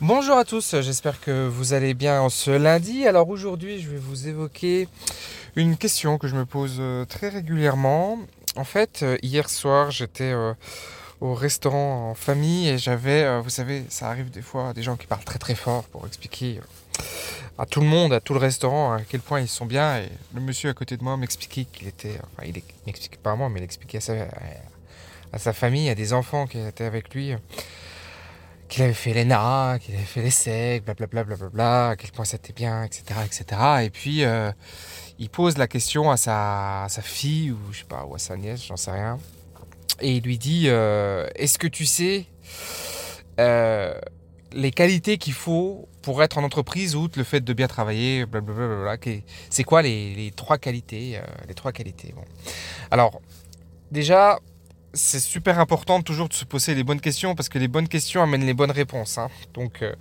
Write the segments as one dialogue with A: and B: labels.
A: Bonjour à tous, j'espère que vous allez bien ce lundi. Alors aujourd'hui, je vais vous évoquer une question que je me pose euh, très régulièrement. En fait, euh, hier soir, j'étais euh, au restaurant en famille et j'avais, vous savez, ça arrive des fois, des gens qui parlent très très fort pour expliquer à tout le monde, à tout le restaurant, à quel point ils sont bien. Et le monsieur à côté de moi m'expliquait qu'il était, enfin, il n'expliquait pas à moi, mais il expliquait à sa famille, à des enfants qui étaient avec lui qu'il avait fait l'ENA, qu'il avait fait l'ESSEC, blablabla, blablabla, à quel point c'était bien, etc., etc. Et puis, euh, il pose la question à sa, sa, fille, ou je sais pas, ou à sa nièce, j'en sais rien. Et il lui dit, euh, est-ce que tu sais euh, les qualités qu'il faut pour être en entreprise, outre le fait de bien travailler, blablabla, c'est quoi les, les, trois qualités, les trois qualités bon. Alors, déjà, c'est super important toujours de se poser les bonnes questions parce que les bonnes questions amènent les bonnes réponses. Hein. Donc, euh,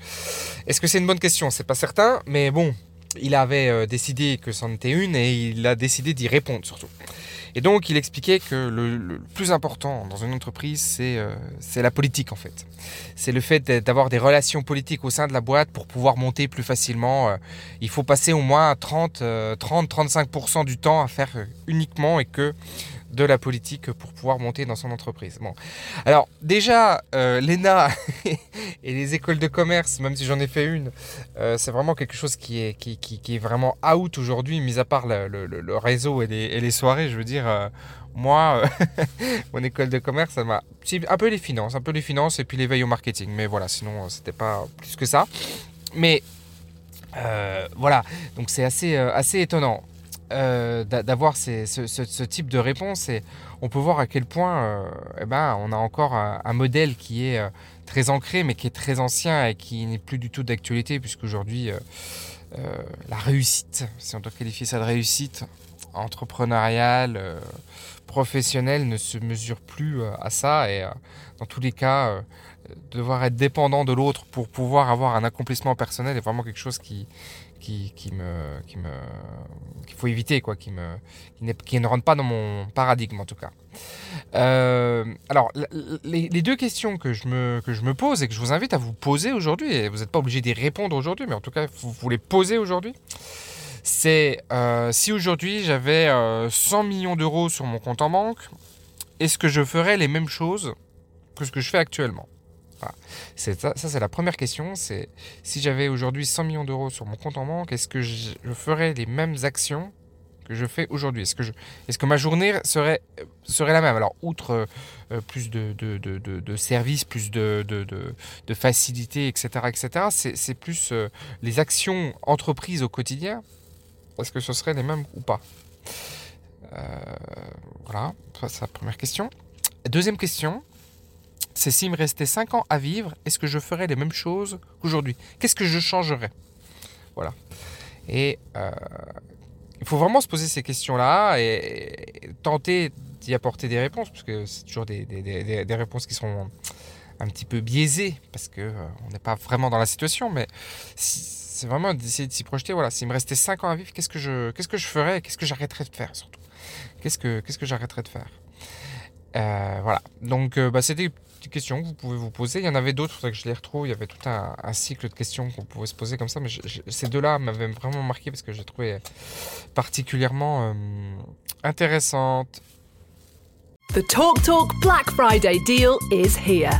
A: est-ce que c'est une bonne question? C'est pas certain, mais bon, il avait euh, décidé que c'en était une et il a décidé d'y répondre surtout. Et donc, il expliquait que le, plus important dans une entreprise, euh, c'est la politique en fait. C'est le fait d'avoir des relations politiques au sein de la boîte pour pouvoir monter plus facilement. il faut passer au moins 30-35% du temps à faire uniquement et que de la politique pour pouvoir monter dans son entreprise. Bon. Alors déjà, euh, l'ENA et les écoles de commerce, même si j'en ai fait une, euh, c'est vraiment quelque chose qui est, qui, qui, est vraiment out aujourd'hui, mis à part le, réseau et les, et les, soirées, je veux dire. Euh, moi, mon école de commerce, ça m'a un peu les finances, un peu les finances et puis l'éveil au marketing. Mais voilà, sinon, c'était pas plus que ça. Mais voilà, donc c'est assez, assez étonnant. Euh, d'avoir ce, type de réponse et on peut voir à quel point euh, eh ben, on a encore un, modèle qui est euh, très ancré mais qui est très ancien et qui n'est plus du tout d'actualité puisqu'aujourd'hui la réussite, si on doit qualifier ça de réussite entrepreneuriale, professionnelle ne se mesure plus à ça et dans tous les cas devoir être dépendant de l'autre pour pouvoir avoir un accomplissement personnel est vraiment quelque chose qui, qui, qui me, qui me, qu'il faut éviter, quoi, qui, me, qui, ne rentre pas dans mon paradigme en tout cas. Euh, alors, les, deux questions que je, me, que je me pose et que je vous invite à vous poser aujourd'hui, et vous n'êtes pas obligé d'y répondre aujourd'hui, mais en tout cas, vous, vous les posez aujourd'hui, c'est euh, si aujourd'hui j'avais 100 euh, millions d'euros sur mon compte en banque, est-ce que je ferais les mêmes choses que ce que je fais actuellement? Ça, c'est la première question. C'est si j'avais aujourd'hui 100 millions d'euros sur mon compte en banque, est-ce que je, ferais les mêmes actions que je fais aujourd'hui? Est-ce que, ma journée serait, la même? Alors, outre euh, plus de, services, plus de, facilités, etc., etc., c'est plus euh, les actions entreprises au quotidien. Est-ce que ce serait les mêmes ou pas? Euh, Voilà, ça c'est la première question. Deuxième question, c'est s'il me restait 5 ans à vivre, est-ce que je ferais les mêmes choses qu'aujourd'hui? Qu'est-ce que je changerais? Voilà. Et euh, il faut vraiment se poser ces questions-là et, tenter d'y apporter des réponses, parce que c'est toujours des, réponses qui seront un petit peu biaisées, parce qu'on euh, on n'est pas vraiment dans la situation, mais c'est vraiment d'essayer de s'y projeter. Voilà, s'il me restait 5 ans à vivre, qu'est-ce que je, qu'est-ce que je ferais Qu'est-ce que j'arrêterais de faire surtout? Qu'est-ce que, qu'est-ce que j'arrêterais de faire? Euh, Voilà, donc bah, c'était questions que vous pouvez vous poser. Il y en avait d'autres, il que je les retrouve. Il y avait tout un, cycle de questions qu'on pouvait se poser comme ça. Mais ces deux-là m'avaient vraiment marqué parce que j'ai trouvé particulièrement euh, intéressantes.
B: The Talk Talk Black Friday deal is here.